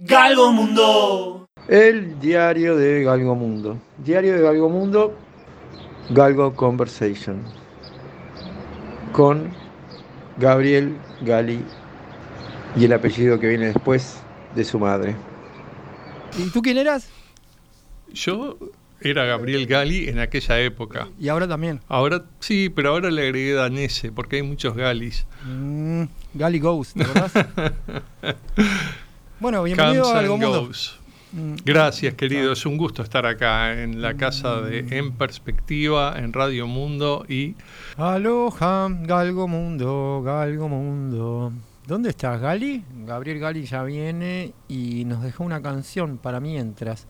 Galgo Mundo. El diario de Galgo Mundo. Diario de Galgo Mundo, Galgo Conversation. Con Gabriel Gali y el apellido que viene después de su madre. ¿Y tú quién eras? Yo era Gabriel Gali en aquella época. Y ahora también. Ahora sí, pero ahora le agregué Danese porque hay muchos Galis. Mm, Gali Ghost, ¿verdad? bueno, bienvenido Comes a Algo Mundo. Gracias, querido. Es un gusto estar acá en la casa de En Perspectiva, en Radio Mundo y Aloha, Galgo Mundo, Galgo Mundo. ¿Dónde estás, Gali? Gabriel Gali ya viene y nos dejó una canción para mientras.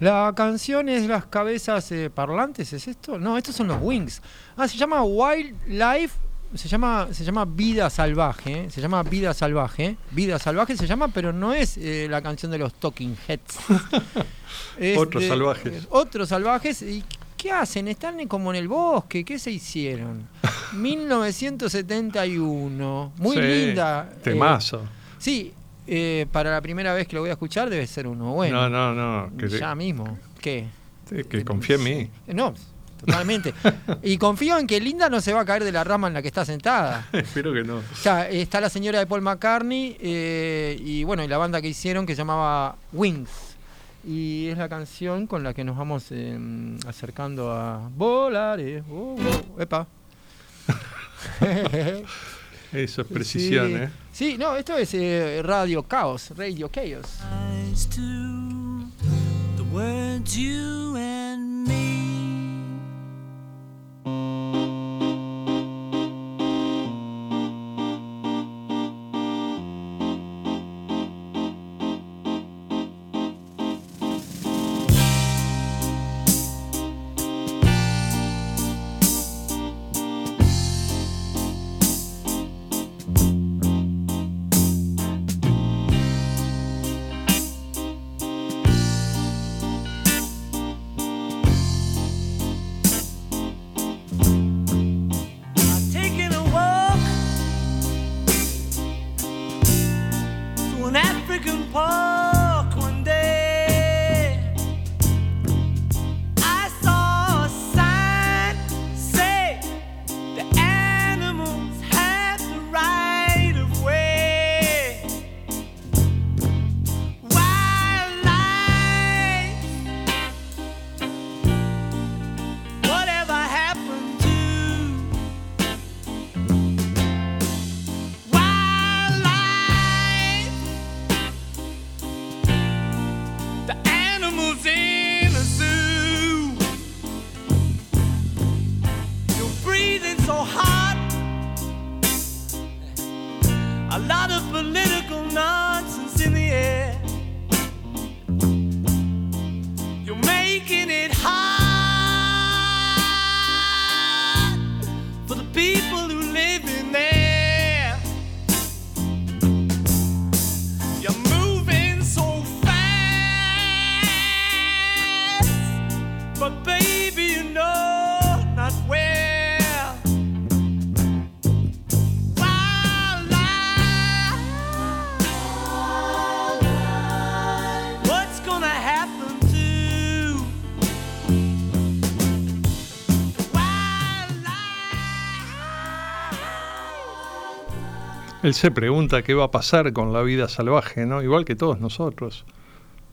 La canción es Las Cabezas eh, Parlantes, ¿es esto? No, estos son los Wings. Ah, se llama Wildlife, se llama, se llama Vida Salvaje, ¿eh? se llama Vida Salvaje. Vida Salvaje se llama, pero no es eh, la canción de los Talking Heads. Otros de- salvajes. Otros salvajes. ¿Y qué hacen? Están como en el bosque. ¿Qué se hicieron? 1971. Muy Sí, linda. eh, Temazo. sí, eh, para la primera vez que lo voy a escuchar debe ser uno bueno. no, no, no. Que, ya mismo. ¿Qué? que confíe en mí. Eh, No, totalmente. y confío en que Linda no se va a caer de la rama en la que está sentada. Espero que no. O sea, está la señora de Paul McCartney eh, y bueno, y la banda que hicieron que se llamaba Wings. Y es la canción con la que nos vamos eh, acercando a volar. eh. Oh, oh, epa. Eso es precisión, sí. ¿eh? Sí, no, esto es eh, Radio Chaos, Radio Chaos. African pie. Él se pregunta qué va a pasar con la vida salvaje, ¿no? Igual que todos nosotros.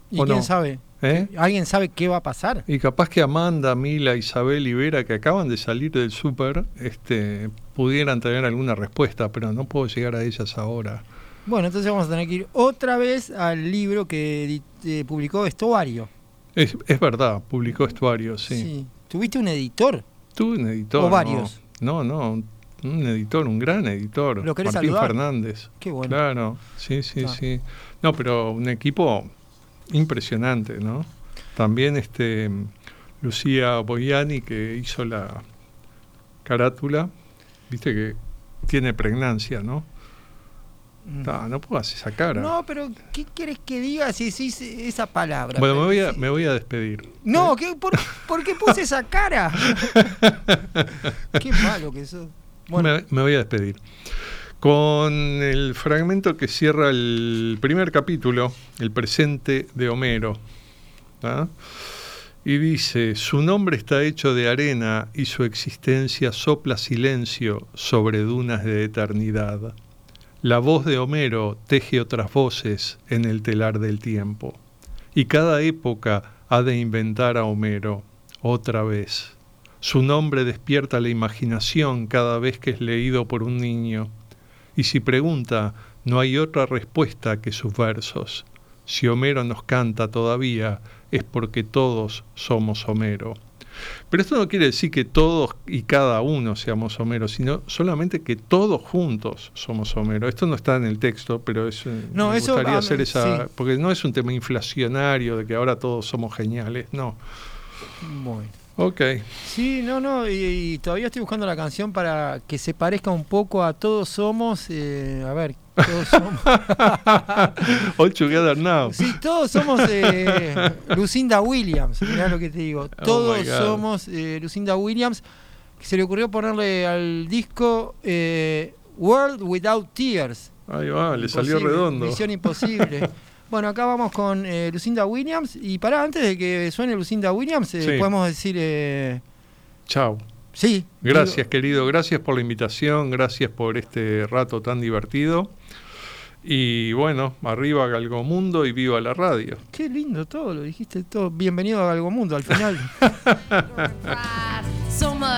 ¿Y ¿O quién no? sabe? ¿eh? ¿Alguien sabe qué va a pasar? Y capaz que Amanda, Mila, Isabel y Vera, que acaban de salir del súper, este, pudieran tener alguna respuesta, pero no puedo llegar a ellas ahora. Bueno, entonces vamos a tener que ir otra vez al libro que eh, publicó Estuario. Es, es verdad, publicó Estuario, sí. ¿Tuviste un editor? Tú, un editor. ¿O ¿no? varios? No, no, un, editor, un gran editor. ¿Lo querés Martín saludar? Fernández. Qué bueno. Claro, sí, sí, Ah. sí. No, pero un equipo impresionante, ¿no? También este Lucía Boiani que hizo la carátula, viste que tiene pregnancia, ¿no? Ta, no puedo hacer esa cara. Mm. No, pero ¿qué quieres que diga si decís esa palabra? bueno, me voy, a, Sí. me voy a despedir. No, ¿qué, por, por qué puse esa cara? qué malo que sos. Bueno, Me, voy a despedir. con el fragmento que cierra el primer capítulo, el presente de Homero. ¿ah? Y dice, su nombre está hecho de arena y su existencia sopla silencio sobre dunas de eternidad. La voz de Homero teje otras voces en el telar del tiempo. Y cada época ha de inventar a Homero otra vez. Su nombre despierta la imaginación cada vez que es leído por un niño. Y si pregunta, no hay otra respuesta que sus versos. Si Homero nos canta todavía, es porque todos somos Homero. Pero esto no quiere decir que todos y cada uno seamos Homero, sino solamente que todos juntos somos Homero. Esto no está en el texto, pero es, eh, No, me eso, gustaría ah, hacer esa, sí. porque no es un tema inflacionario de que ahora todos somos geniales, no. Bueno. Ok. Sí, no, no, y, y todavía estoy buscando la canción para que se parezca un poco a Todos Somos. eh, a ver, Todos Somos. All together now. Sí, todos somos eh, Lucinda Williams, mirá lo que te digo. Oh Todos God. somos eh, Lucinda Williams. Que se le ocurrió ponerle al disco eh, World Without Tears. Ahí va, le salió redondo. Misión imposible. bueno, acá vamos con eh, Lucinda Williams. Y para antes de que suene Lucinda Williams, eh, Sí. podemos decir. eh, Chao. sí. Gracias, digo- querido. Gracias por la invitación. Gracias por este rato tan divertido. Y bueno, arriba Galgomundo y viva la radio. Qué lindo todo, lo dijiste todo. Bienvenido a Algo Mundo al final.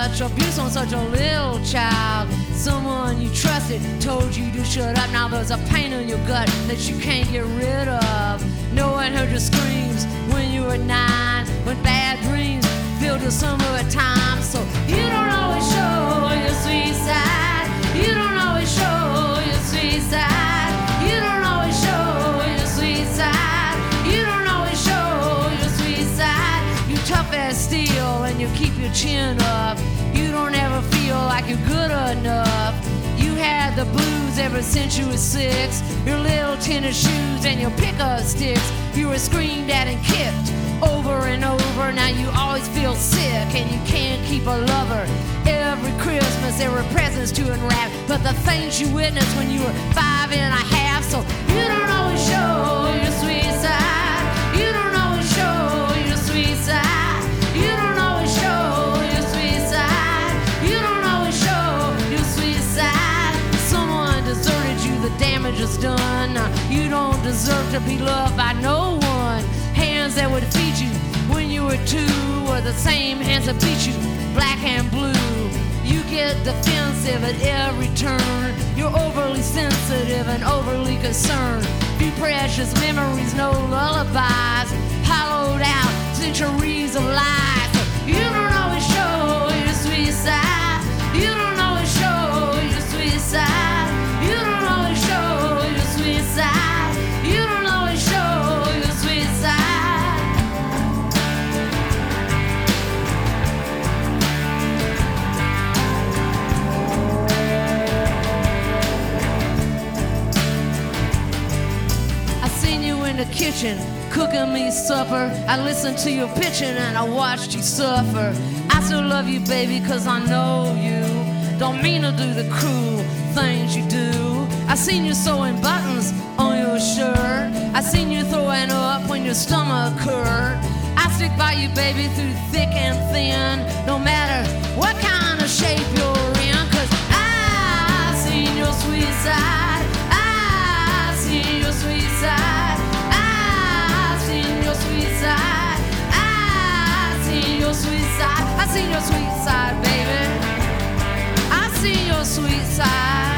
Much abuse on such a little child. Someone you trusted told you to shut up. Now there's a pain in your gut that you can't get rid of. No one heard your screams when you were nine. When bad dreams filled your summertime. So you don't always show your sweet side. You don't always show your sweet side. You don't always show your sweet side. You don't always show your sweet side. You tough as steel and you keep your chin up. You're good enough. You had the blues ever since you were six. Your little tennis shoes and your pickup sticks. You were screamed at and kicked over and over. Now you always feel sick and you can't keep a lover. Every Christmas there were presents to unwrap, but the things you witnessed when you were five and a half. So you don't always show your sweet is done. You don't deserve to be loved by no one. Hands that would feed you when you were two were the same hands that beat you, black and blue. You get defensive at every turn. You're overly sensitive and overly concerned. Few precious memories, no lullabies. Hollowed out centuries of lies. Me supper. I listened to your pitching and I watched you suffer. I still love you, baby, cause I know you. Don't mean to do the cruel things you do. I seen you sewing buttons on your shirt. I seen you throwing up when your stomach hurt. I stick by you, baby, through thick and thin. No matter what kind seen your sweet side, baby. I seen your sweet side.